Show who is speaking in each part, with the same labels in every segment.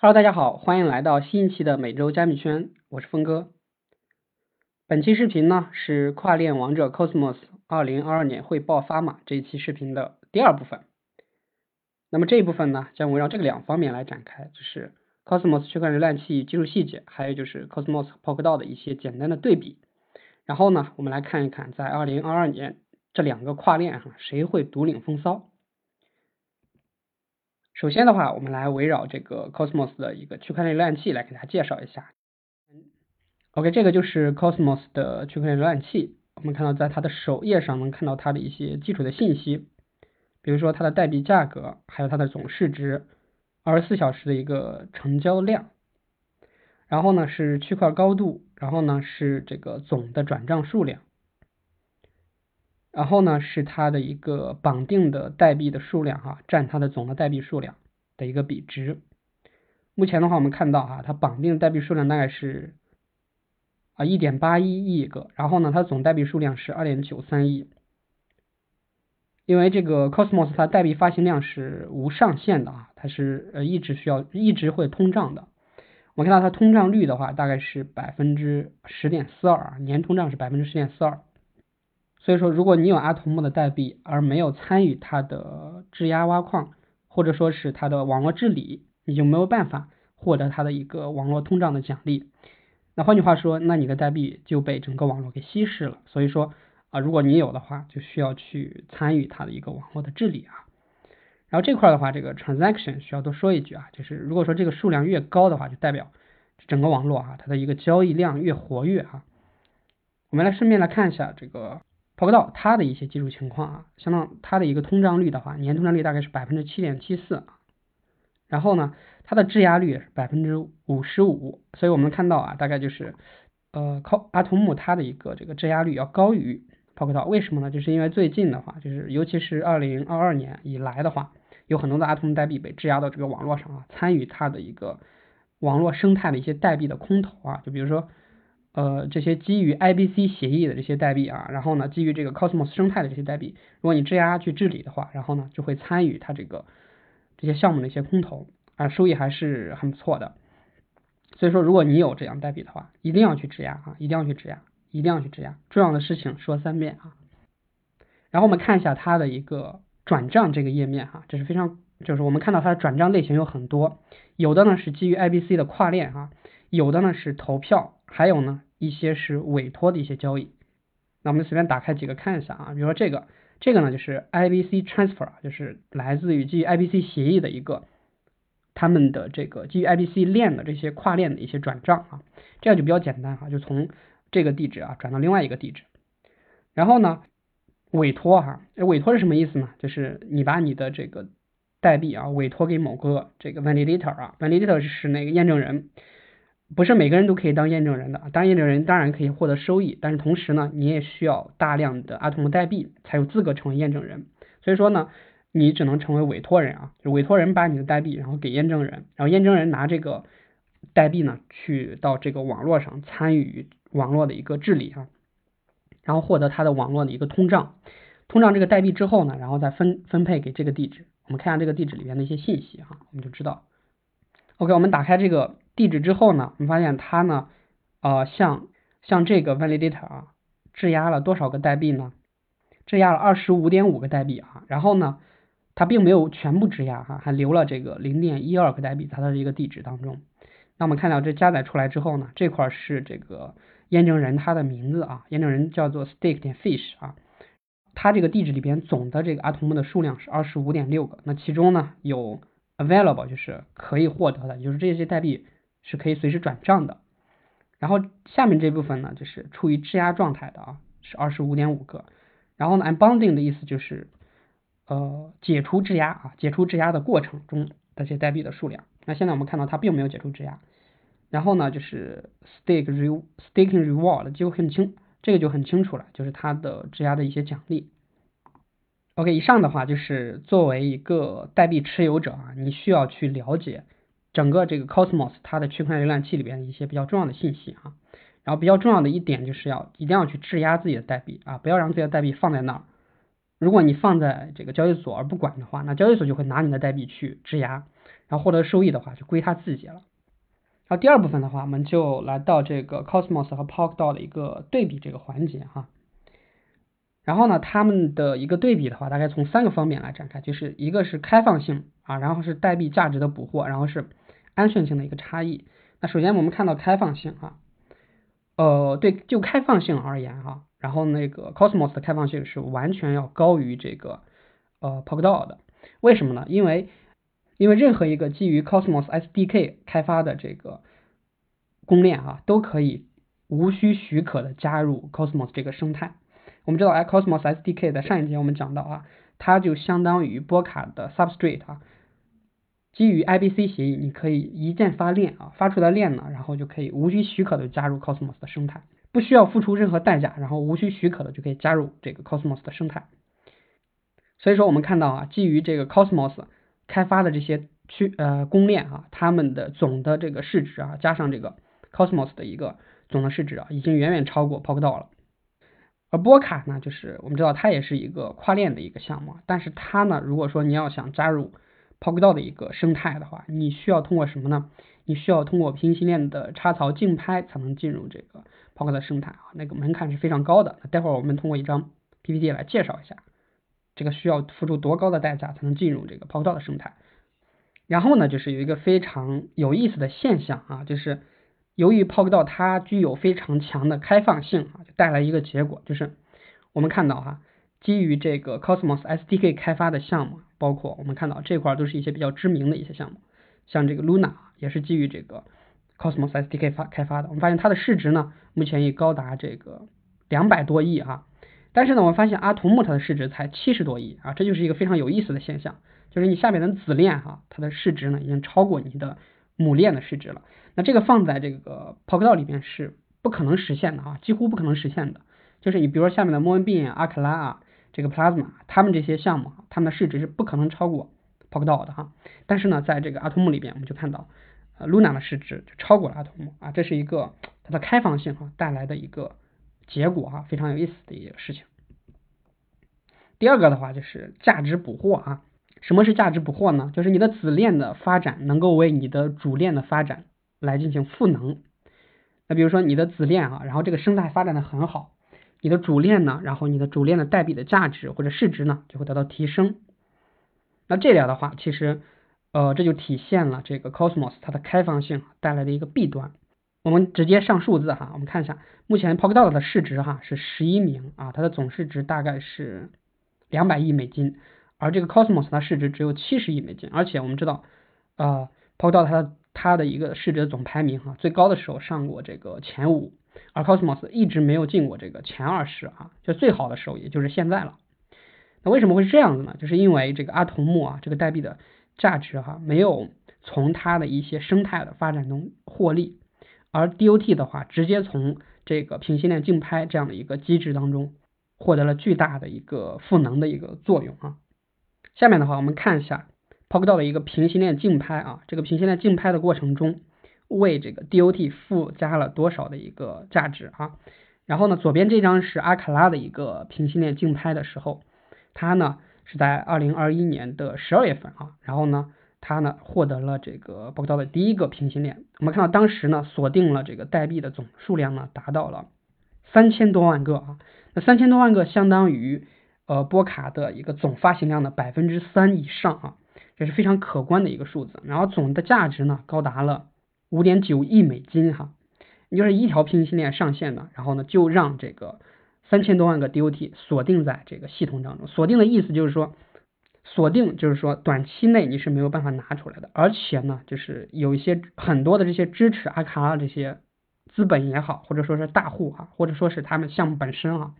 Speaker 1: Hello，大家好，欢迎来到新一期的每周加密圈，我是峰哥。本期视频呢是跨链王者 Cosmos 二零二二年会爆发嘛这一期视频的第二部分。那么这一部分呢将围绕这个两方面来展开，就是 Cosmos 区块链浏览器技术细节，还有就是 Cosmos Polkadot 的一些简单的对比。然后呢，我们来看一看在二零二二年这两个跨链哈谁会独领风骚。首先的话，我们来围绕这个 Cosmos 的一个区块链浏览器来给大家介绍一下。OK，这个就是 Cosmos 的区块链浏览器。我们看到在它的首页上能看到它的一些基础的信息，比如说它的代币价格，还有它的总市值，二十四小时的一个成交量，然后呢是区块高度，然后呢是这个总的转账数量，然后呢是它的一个绑定的代币的数量哈，占它的总的代币数量的一个比值。目前的话，我们看到哈，它绑定代币数量大概是啊一点八一亿个，然后呢，它总代币数量是二点九三亿。因为这个 Cosmos 它代币发行量是无上限的啊，它是呃一直需要一直会通胀的。我看到它通胀率的话，大概是百分之十点四二，年通胀是百分之十点四二。所以说，如果你有阿童木的代币，而没有参与它的质押挖矿，或者说是它的网络治理，你就没有办法获得它的一个网络通胀的奖励。那换句话说，那你的代币就被整个网络给稀释了。所以说啊，如果你有的话，就需要去参与它的一个网络的治理啊。然后这块的话，这个 transaction 需要多说一句啊，就是如果说这个数量越高的话，就代表整个网络啊，它的一个交易量越活跃啊。我们来顺便来看一下这个。P o 到它的一些基础情况啊，相当它的一个通胀率的话，年通胀率大概是百分之七点七四啊，然后呢，它的质押率是百分之五十五，所以我们看到啊，大概就是呃，靠阿童木它的一个这个质押率要高于 p o 到，为什么呢？就是因为最近的话，就是尤其是二零二二年以来的话，有很多的阿童木代币被质押到这个网络上啊，参与它的一个网络生态的一些代币的空投啊，就比如说。呃，这些基于 IBC 协议的这些代币啊，然后呢，基于这个 Cosmos 生态的这些代币，如果你质押去治理的话，然后呢，就会参与它这个这些项目的一些空投啊，收益还是很不错的。所以说，如果你有这样代币的话，一定要去质押啊，一定要去质押，一定要去质押。重要的事情说三遍啊。然后我们看一下它的一个转账这个页面哈，这是非常，就是我们看到它的转账类型有很多，有的呢是基于 IBC 的跨链啊，有的呢是投票，还有呢。一些是委托的一些交易，那我们随便打开几个看一下啊，比如说这个，这个呢就是 IBC transfer，就是来自于基于 IBC 协议的一个他们的这个基于 IBC 链的这些跨链的一些转账啊，这样就比较简单哈，就从这个地址啊转到另外一个地址。然后呢，委托哈，委托是什么意思呢？就是你把你的这个代币啊委托给某个这个 validator 啊，validator 是那个验证人。不是每个人都可以当验证人的，当验证人当然可以获得收益，但是同时呢，你也需要大量的阿童木代币才有资格成为验证人。所以说呢，你只能成为委托人啊，就委托人把你的代币然后给验证人，然后验证人拿这个代币呢去到这个网络上参与网络的一个治理啊，然后获得它的网络的一个通胀，通胀这个代币之后呢，然后再分分配给这个地址。我们看下这个地址里面的一些信息哈，我们就知道。OK，我们打开这个。地址之后呢，我们发现它呢，呃，像像这个 validator 啊，质押了多少个代币呢？质押了二十五点五个代币啊，然后呢，它并没有全部质押哈，还留了这个零点一二个代币在它的一个地址当中。那我们看到这加载出来之后呢，这块是这个验证人他的名字啊，验证人叫做 stake 点 fish 啊，它这个地址里边总的这个阿童木的数量是二十五点六个，那其中呢有 available 就是可以获得的，就是这些代币。是可以随时转账的，然后下面这部分呢，就是处于质押状态的啊，是二十五点五个，然后呢，unbonding 的意思就是呃解除质押啊，解除质押的过程中的这些代币的数量。那现在我们看到它并没有解除质押，然后呢，就是 stake re staking reward 就很清，这个就很清楚了，就是它的质押的一些奖励。OK，以上的话就是作为一个代币持有者啊，你需要去了解。整个这个 Cosmos 它的区块链浏览器里边的一些比较重要的信息啊，然后比较重要的一点就是要一定要去质押自己的代币啊，不要让自己的代币放在那儿。如果你放在这个交易所而不管的话，那交易所就会拿你的代币去质押，然后获得收益的话就归他自己了。然后第二部分的话，我们就来到这个 Cosmos 和 Polkadot 的一个对比这个环节哈。然后呢，他们的一个对比的话，大概从三个方面来展开，就是一个是开放性啊，然后是代币价值的捕获，然后是安全性的一个差异。那首先我们看到开放性啊，呃，对，就开放性而言哈，然后那个 Cosmos 的开放性是完全要高于这个呃 Polkadot 的。为什么呢？因为因为任何一个基于 Cosmos SDK 开发的这个公链啊，都可以无需许可的加入 Cosmos 这个生态。我们知道，哎，Cosmos SDK 在上一节我们讲到啊，它就相当于波卡的 Substrate 啊，基于 IBC 协议，你可以一键发链啊，发出的链呢，然后就可以无需许可的加入 Cosmos 的生态，不需要付出任何代价，然后无需许可的就可以加入这个 Cosmos 的生态。所以说，我们看到啊，基于这个 Cosmos 开发的这些区呃公链啊，它们的总的这个市值啊，加上这个 Cosmos 的一个总的市值啊，已经远远超过 Polkadot 了。而波卡呢，就是我们知道它也是一个跨链的一个项目，但是它呢，如果说你要想加入 Polkadot 的一个生态的话，你需要通过什么呢？你需要通过平行链的插槽竞拍才能进入这个 Polkadot 生态啊，那个门槛是非常高的。待会儿我们通过一张 PPT 来介绍一下，这个需要付出多高的代价才能进入这个 Polkadot 的生态。然后呢，就是有一个非常有意思的现象啊，就是。由于 Polkadot 它具有非常强的开放性啊，就带来一个结果，就是我们看到哈，基于这个 Cosmos SDK 开发的项目，包括我们看到这块都是一些比较知名的一些项目，像这个 Luna 也是基于这个 Cosmos SDK 发开发的。我们发现它的市值呢，目前已高达这个两百多亿哈，但是呢，我们发现阿童木它的市值才七十多亿啊，这就是一个非常有意思的现象，就是你下面的子链哈，它的市值呢已经超过你的母链的市值了。那这个放在这个 Polkadot 里面是不可能实现的啊，几乎不可能实现的。就是你比如说下面的 Moonbeam、阿克拉啊，这个 Plasma，他们这些项目，他们的市值是不可能超过 Polkadot 的哈。但是呢，在这个阿童木里边，我们就看到，呃，Luna 的市值就超过了阿童木啊，这是一个它的开放性哈带来的一个结果哈，非常有意思的一个事情。第二个的话就是价值捕获啊，什么是价值捕获呢？就是你的子链的发展能够为你的主链的发展。来进行赋能，那比如说你的子链啊，然后这个生态发展的很好，你的主链呢，然后你的主链的代币的价值或者市值呢就会得到提升。那这样的话，其实呃这就体现了这个 Cosmos 它的开放性带来的一个弊端。我们直接上数字哈，我们看一下，目前 Polkadot 的市值哈是十一名啊，它的总市值大概是两百亿美金，而这个 Cosmos 它市值只有七十亿美金，而且我们知道呃 Polkadot 它的它的一个市值总排名哈，最高的时候上过这个前五，而 Cosmos 一直没有进过这个前二十啊，就最好的时候也就是现在了。那为什么会是这样子呢？就是因为这个阿童木啊，这个代币的价值哈，没有从它的一些生态的发展中获利，而 DOT 的话，直接从这个平行链竞拍这样的一个机制当中获得了巨大的一个赋能的一个作用啊。下面的话，我们看一下。Polkadot 的一个平行链竞拍啊，这个平行链竞拍的过程中，为这个 DOT 附加了多少的一个价值啊？然后呢，左边这张是阿卡拉的一个平行链竞拍的时候，它呢是在二零二一年的十二月份啊，然后呢，它呢获得了这个 Polkadot 的第一个平行链。我们看到当时呢锁定了这个代币的总数量呢达到了三千多万个啊，那三千多万个相当于呃波卡的一个总发行量的百分之三以上啊。这是非常可观的一个数字，然后总的价值呢高达了五点九亿美金哈，你就是一条平行链上线呢，然后呢就让这个三千多万个 DOT 锁定在这个系统当中，锁定的意思就是说，锁定就是说短期内你是没有办法拿出来的，而且呢就是有一些很多的这些支持阿卡拉这些资本也好，或者说是大户哈，或者说是他们项目本身啊，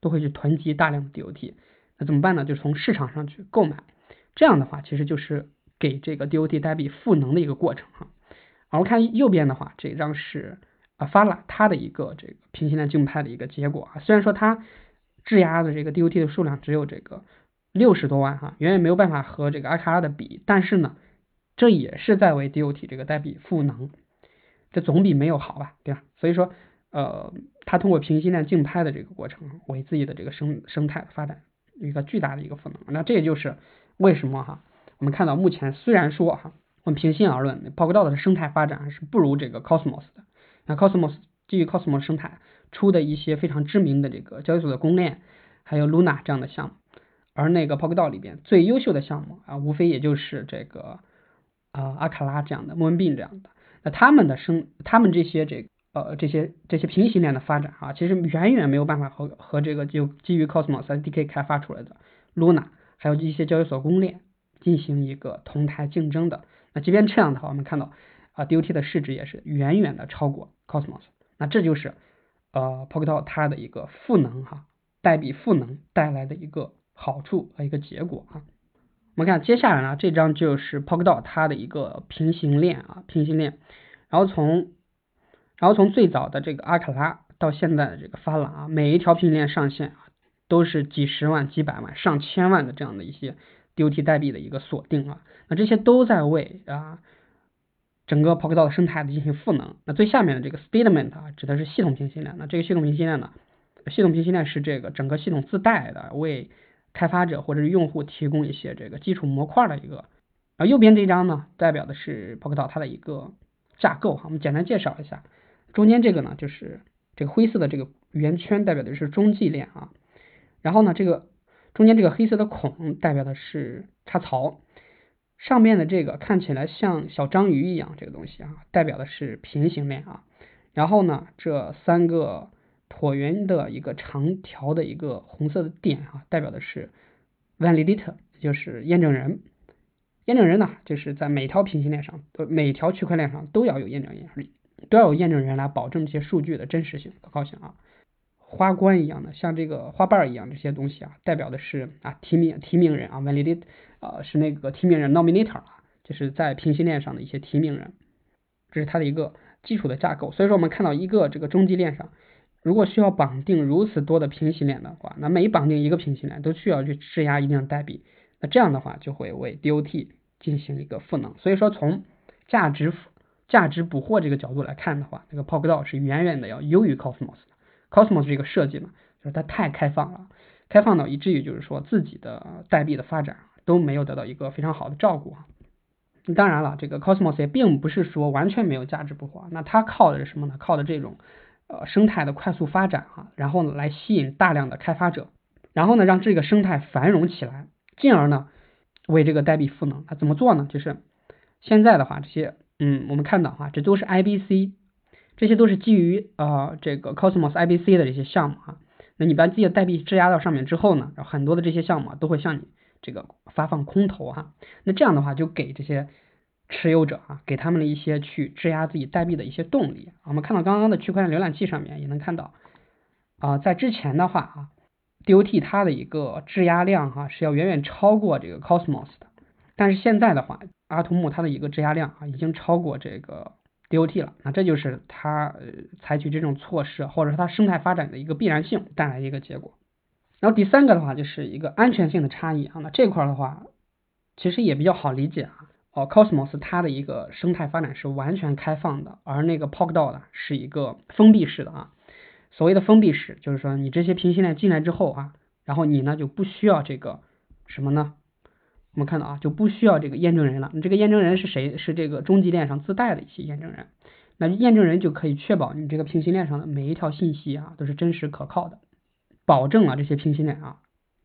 Speaker 1: 都会去囤积大量的 DOT，那怎么办呢？就从市场上去购买。这样的话，其实就是给这个 DOT 代币赋能的一个过程哈。我看右边的话，这张是啊发了它的一个这个平行链竞拍的一个结果啊。虽然说它质押的这个 DOT 的数量只有这个六十多万哈，远远没有办法和这个阿卡拉的比，但是呢，这也是在为 DOT 这个代币赋能，这总比没有好吧，对吧？所以说，呃，它通过平行链竞拍的这个过程，为自己的这个生生态发展一个巨大的一个赋能。那这也就是。为什么哈？我们看到目前虽然说哈，我们平心而论，Polkadot 的生态发展还是不如这个 Cosmos 的。那 Cosmos 基于 Cosmos 生态出的一些非常知名的这个交易所的公链，还有 Luna 这样的项目，而那个 Polkadot 里边最优秀的项目啊，无非也就是这个啊阿卡拉这样的 Moonbeam 这样的。那他们的生，他们这些这呃这些这些平行链的发展啊，其实远远没有办法和和这个就基于 Cosmos SDK 开发出来的 Luna 还有一些交易所公链进行一个同台竞争的。那即便这样的话，我们看到啊，DOT 的市值也是远远的超过 Cosmos。那这就是呃 Polkadot 它的一个赋能哈，代币赋能带来的一个好处和一个结果啊。我们看接下来呢，这张就是 Polkadot 它的一个平行链啊，平行链。然后从然后从最早的这个阿卡拉到现在的这个发廊啊，每一条平行链上线啊，都是几十万、几百万、上千万的这样的一些 DOT 代币的一个锁定啊。那这些都在为啊整个 Polkadot 的生态的进行赋能。那最下面的这个 Statement 啊，指的是系统平行链。那这个系统平行链呢，系统平行链是这个整个系统自带的，为开发者或者是用户提供一些这个基础模块的一个。啊，右边这张呢，代表的是 Polkadot 它的一个架构哈。我们简单介绍一下。中间这个呢，就是这个灰色的这个圆圈，代表的是中继链啊。然后呢，这个中间这个黑色的孔，代表的是插槽。上面的这个看起来像小章鱼一样，这个东西啊，代表的是平行链啊。然后呢，这三个椭圆的一个长条的一个红色的点啊，代表的是 validator，就是验证人。验证人呢，就是在每条平行链上，呃，每条区块链上都要有验证人，都要有验证人来保证这些数据的真实性、可靠性啊。花冠一样的，像这个花瓣一样这些东西啊，代表的是啊提名提名人啊，validate 啊是那个提名人 nominator 啊，就是在平行链上的一些提名人，这是它的一个基础的架构。所以说我们看到一个这个中继链上，如果需要绑定如此多的平行链的话，那每绑定一个平行链都需要去质押一定的代币，那这样的话就会为 DOT 进行一个赋能。所以说从价值价值捕获这个角度来看的话，这个 Polkadot 是远远的要优于 Cosmos。Cosmos 这个设计呢，就是它太开放了，开放到以至于就是说自己的代币的发展都没有得到一个非常好的照顾啊。当然了，这个 Cosmos 也并不是说完全没有价值不花，那它靠的是什么呢？靠的这种呃生态的快速发展啊，然后呢来吸引大量的开发者，然后呢让这个生态繁荣起来，进而呢为这个代币赋能。它怎么做呢？就是现在的话，这些嗯我们看到哈，这都是 IBC。这些都是基于呃这个 Cosmos IBC 的这些项目啊，那你把自己的代币质押到上面之后呢，然后很多的这些项目都会向你这个发放空投哈，那这样的话就给这些持有者啊，给他们的一些去质押自己代币的一些动力。我们看到刚刚的区块链浏览器上面也能看到啊，在之前的话啊，DOT 它的一个质押量哈是要远远超过这个 Cosmos 的，但是现在的话，阿图木它的一个质押量啊已经超过这个。DOT 了，那这就是它采取这种措施，或者说它生态发展的一个必然性带来一个结果。然后第三个的话就是一个安全性的差异啊，那这块的话其实也比较好理解啊。哦，Cosmos 它的一个生态发展是完全开放的，而那个 Polkadot 是一个封闭式的啊。所谓的封闭式，就是说你这些平行链进来之后啊，然后你呢就不需要这个什么呢？我们看到啊，就不需要这个验证人了。你这个验证人是谁？是这个中继链上自带的一些验证人。那验证人就可以确保你这个平行链上的每一条信息啊都是真实可靠的，保证了这些平行链啊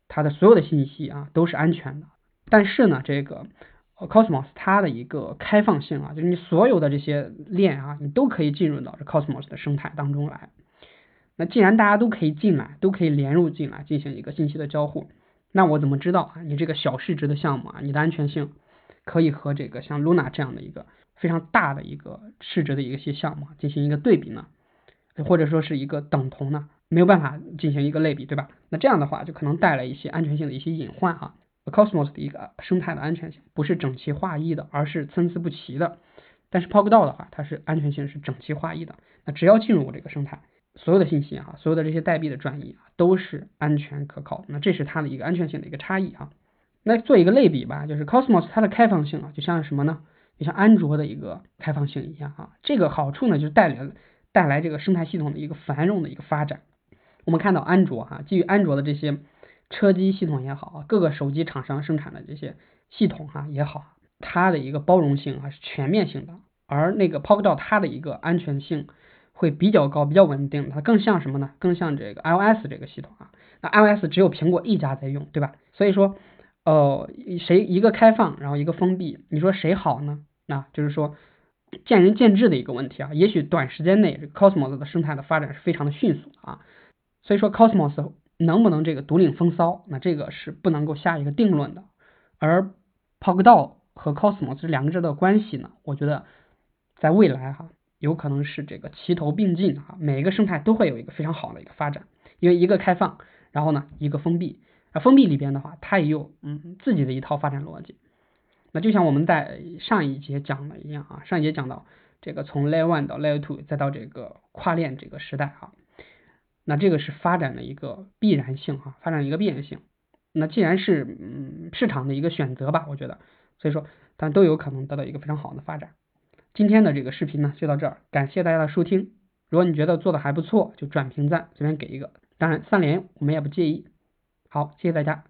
Speaker 1: 它的所有的信息啊都是安全的。但是呢，这个 Cosmos 它的一个开放性啊，就是你所有的这些链啊，你都可以进入到这 Cosmos 的生态当中来。那既然大家都可以进来，都可以连入进来进行一个信息的交互。那我怎么知道啊？你这个小市值的项目啊，你的安全性可以和这个像 Luna 这样的一个非常大的一个市值的一些项目进行一个对比呢？或者说是一个等同呢？没有办法进行一个类比，对吧？那这样的话就可能带来一些安全性的一些隐患哈。Cosmos 的一个生态的安全性不是整齐划一的，而是参差不齐的。但是 p o k d o 的话，它是安全性是整齐划一的。那只要进入我这个生态。所有的信息啊，所有的这些代币的转移啊，都是安全可靠。那这是它的一个安全性的一个差异啊。那做一个类比吧，就是 Cosmos 它的开放性啊，就像什么呢？就像安卓的一个开放性一样啊。这个好处呢，就是带来带来这个生态系统的一个繁荣的一个发展。我们看到安卓哈，基于安卓的这些车机系统也好啊，各个手机厂商生产的这些系统啊也好，它的一个包容性啊是全面性的，而那个 Polkadot 它的一个安全性会比较高，比较稳定，它更像什么呢？更像这个 iOS 这个系统啊。那 iOS 只有苹果一家在用，对吧？所以说，呃，谁一个开放，然后一个封闭，你说谁好呢？那就是说见仁见智的一个问题啊。也许短时间内，Cosmos 的生态的发展是非常的迅速啊。所以说 Cosmos 能不能这个独领风骚，那这个是不能够下一个定论的。而 Polkadot 和 Cosmos 这两者的关系呢，我觉得在未来哈，有可能是这个齐头并进啊，每一个生态都会有一个非常好的一个发展，因为一个开放。然后呢，一个封闭，啊，封闭里边的话，它也有嗯自己的一套发展逻辑。那就像我们在上一节讲的一样啊，上一节讲到这个从 Layer One 到 Layer Two 再到这个跨链这个时代啊，那这个是发展的一个必然性哈，发展一个必然性。那既然是嗯市场的一个选择吧，我觉得，所以说但都有可能得到一个非常好的发展。今天的这个视频呢就到这儿，感谢大家的收听。如果你觉得做的还不错，就转评赞，随便给一个。当然，三连我们也不介意。好，谢谢大家。